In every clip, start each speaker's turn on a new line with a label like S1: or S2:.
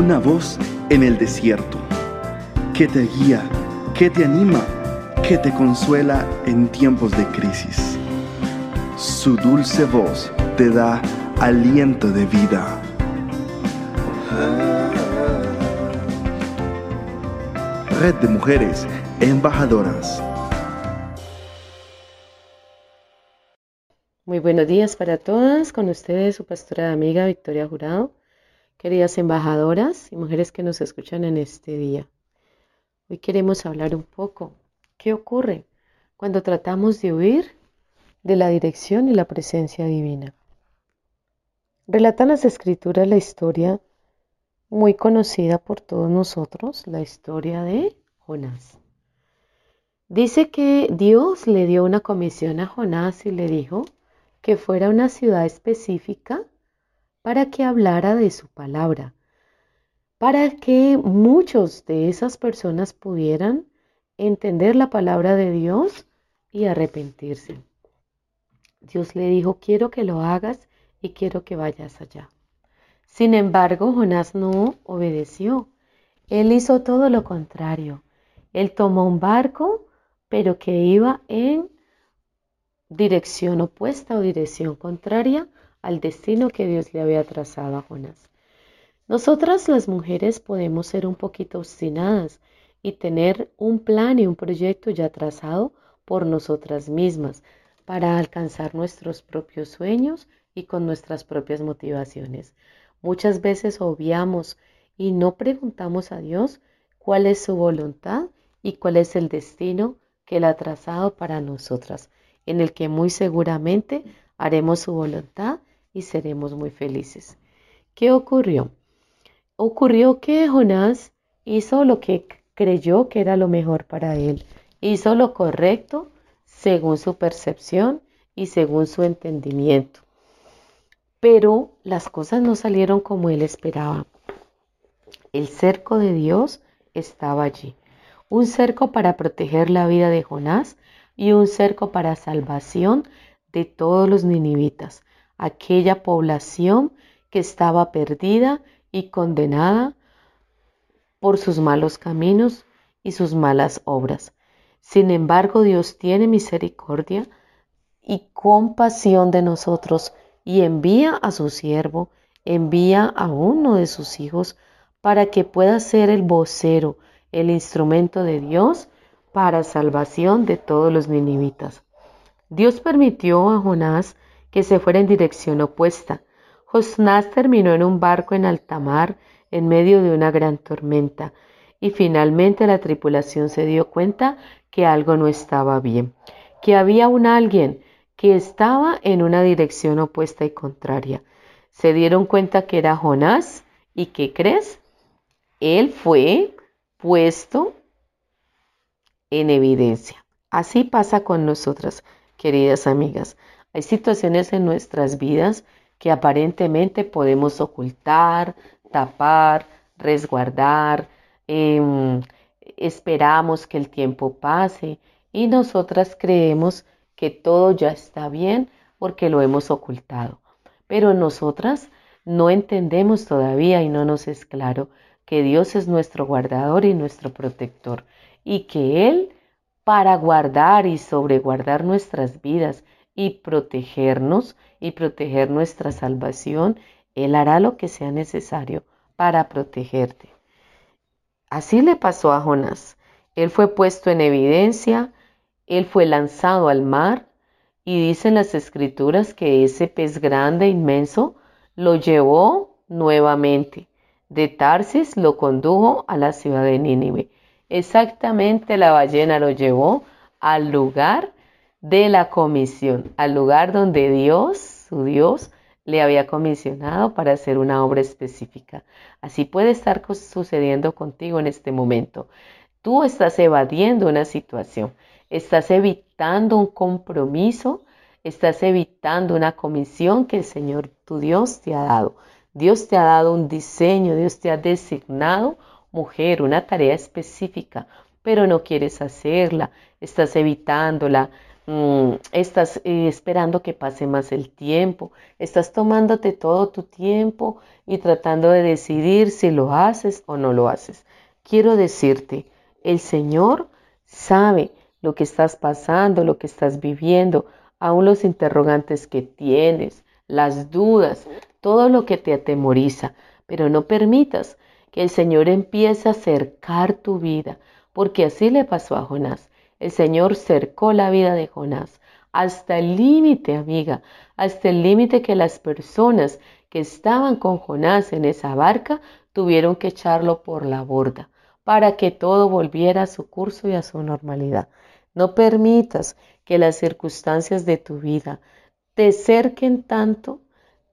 S1: una voz en el desierto, que te guía, que te anima, que te consuela en tiempos de crisis. Su dulce voz te da aliento de vida. Red de Mujeres Embajadoras.
S2: Muy buenos días para todas. Con ustedes su pastora amiga Victoria Jurado. Queridas embajadoras y mujeres que nos escuchan en este día. Hoy queremos hablar un poco. ¿Qué ocurre cuando tratamos de huir de la dirección y la presencia divina? Relatan las escrituras la historia muy conocida por todos nosotros, la historia de Jonás. Dice que Dios le dio una comisión a Jonás y le dijo que fuera a una ciudad específica para que hablara de su palabra, para que muchos de esas personas pudieran entender la palabra de Dios y arrepentirse. Dios le dijo, quiero que lo hagas y quiero que vayas allá. Sin embargo, Jonás no obedeció. Él hizo todo lo contrario. Él tomó un barco, pero que iba en dirección opuesta o dirección contraria al destino que Dios le había trazado a Jonás. Nosotras las mujeres podemos ser un poquito obstinadas y tener un plan y un proyecto ya trazado por nosotras mismas para alcanzar nuestros propios sueños y con nuestras propias motivaciones. Muchas veces obviamos y no preguntamos a Dios cuál es su voluntad y cuál es el destino que Él ha trazado para nosotras, en el que muy seguramente haremos su voluntad y seremos muy felices. ¿Qué ocurrió? Ocurrió que Jonás hizo lo que creyó que era lo mejor para él, hizo lo correcto según su percepción y según su entendimiento. Pero las cosas no salieron como él esperaba. El cerco de Dios estaba allí. Un cerco para proteger la vida de Jonás y un cerco para salvación de todos los ninivitas, aquella población que estaba perdida y condenada por sus malos caminos y sus malas obras. Sin embargo, Dios tiene misericordia y compasión de nosotros y envía a su siervo, envía a uno de sus hijos para que pueda ser el vocero, el instrumento de Dios para salvación de todos los ninivitas. Dios permitió a Jonás que se fuera en dirección opuesta. Jonás terminó en un barco en alta mar en medio de una gran tormenta y finalmente la tripulación se dio cuenta que algo no estaba bien, que había un alguien que estaba en una dirección opuesta y contraria. Se dieron cuenta que era Jonás y ¿qué crees? Él fue puesto en evidencia. Así pasa con nosotras, queridas amigas. Hay situaciones en nuestras vidas que aparentemente podemos ocultar, tapar, resguardar, em, esperamos que el tiempo pase y nosotras creemos que todo ya está bien porque lo hemos ocultado. Pero nosotras no entendemos todavía y no nos es claro que Dios es nuestro guardador y nuestro protector y que Él, para guardar y sobreguardar nuestras vidas y protegernos y proteger nuestra salvación, Él hará lo que sea necesario para protegerte. Así le pasó a Jonás. Él fue puesto en evidencia, él fue lanzado al mar y dicen las escrituras que ese pez grande, inmenso, lo llevó nuevamente. De Tarsis lo condujo a la ciudad de Nínive. Exactamente la ballena lo llevó al lugar de la comisión, al lugar donde Dios, su Dios, le había comisionado para hacer una obra específica. Así puede estar sucediendo contigo en este momento. Tú estás evadiendo una situación. Estás evitando un compromiso, estás evitando una comisión que el Señor tu Dios te ha dado. Dios te ha dado un diseño, Dios te ha designado mujer, una tarea específica, pero no quieres hacerla, estás evitándola, mm, estás eh, esperando que pase más el tiempo, estás tomándote todo tu tiempo y tratando de decidir si lo haces o no lo haces. Quiero decirte, el Señor sabe lo que estás pasando, lo que estás viviendo, aún los interrogantes que tienes, las dudas, todo lo que te atemoriza, pero no permitas que el Señor empiece a cercar tu vida, porque así le pasó a Jonás. El Señor cercó la vida de Jonás. Hasta el límite, amiga, hasta el límite que las personas que estaban con Jonás en esa barca tuvieron que echarlo por la borda para que todo volviera a su curso y a su normalidad. No permitas que las circunstancias de tu vida te cerquen tanto,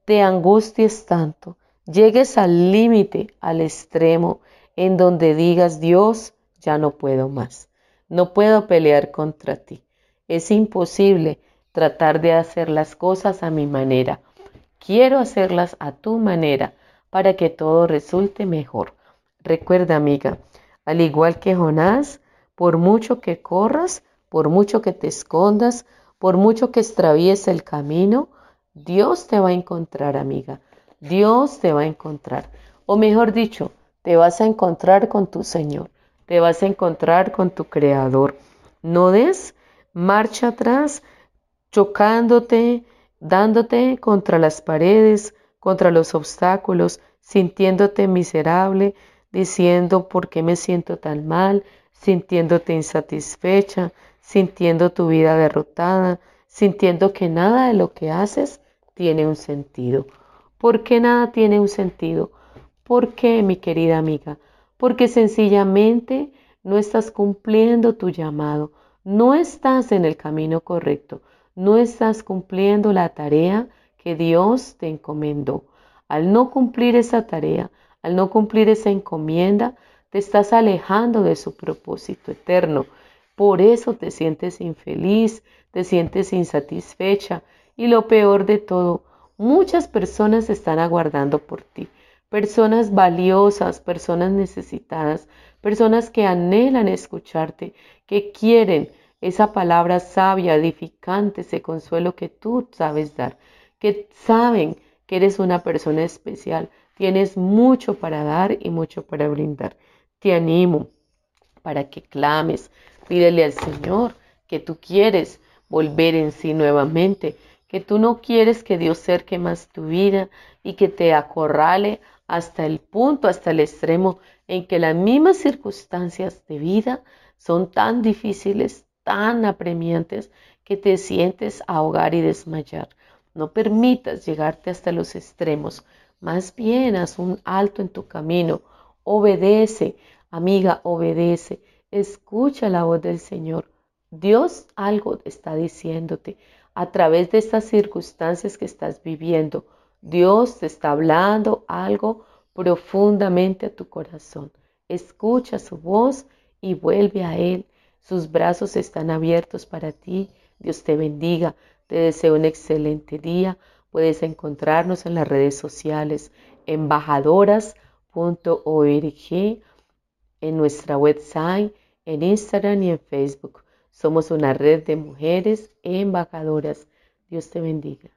S2: te angusties tanto, llegues al límite, al extremo, en donde digas, Dios, ya no puedo más, no puedo pelear contra ti. Es imposible tratar de hacer las cosas a mi manera. Quiero hacerlas a tu manera para que todo resulte mejor. Recuerda, amiga, al igual que Jonás, por mucho que corras, por mucho que te escondas, por mucho que extravíes el camino, Dios te va a encontrar, amiga. Dios te va a encontrar. O mejor dicho, te vas a encontrar con tu Señor. Te vas a encontrar con tu Creador. No des marcha atrás, chocándote, dándote contra las paredes, contra los obstáculos, sintiéndote miserable, diciendo por qué me siento tan mal, sintiéndote insatisfecha, sintiendo tu vida derrotada, sintiendo que nada de lo que haces tiene un sentido. ¿Por qué nada tiene un sentido? ¿Por qué, mi querida amiga? Porque sencillamente no estás cumpliendo tu llamado, no estás en el camino correcto, no estás cumpliendo la tarea que Dios te encomendó. Al no cumplir esa tarea, al no cumplir esa encomienda, te estás alejando de su propósito eterno. Por eso te sientes infeliz, te sientes insatisfecha y lo peor de todo, muchas personas están aguardando por ti. Personas valiosas, personas necesitadas, personas que anhelan escucharte, que quieren esa palabra sabia, edificante, ese consuelo que tú sabes dar, que saben que eres una persona especial, tienes mucho para dar y mucho para brindar. Te animo para que clames, Pídele al Señor que tú quieres volver en sí nuevamente, que tú no quieres que Dios cerque más tu vida y que te acorrale hasta el punto, hasta el extremo en que las mismas circunstancias de vida son tan difíciles, tan apremiantes, que te sientes ahogar y desmayar. No permitas llegarte hasta los extremos, más bien haz un alto en tu camino, obedece, amiga, obedece Escucha la voz del Señor. Dios algo está diciéndote a través de estas circunstancias que estás viviendo. Dios te está hablando algo profundamente a tu corazón. Escucha su voz y vuelve a Él. Sus brazos están abiertos para ti. Dios te bendiga. Te deseo un excelente día. Puedes encontrarnos en las redes sociales embajadoras.org en nuestra website, en Instagram y en Facebook. Somos una red de mujeres embajadoras. Dios te bendiga.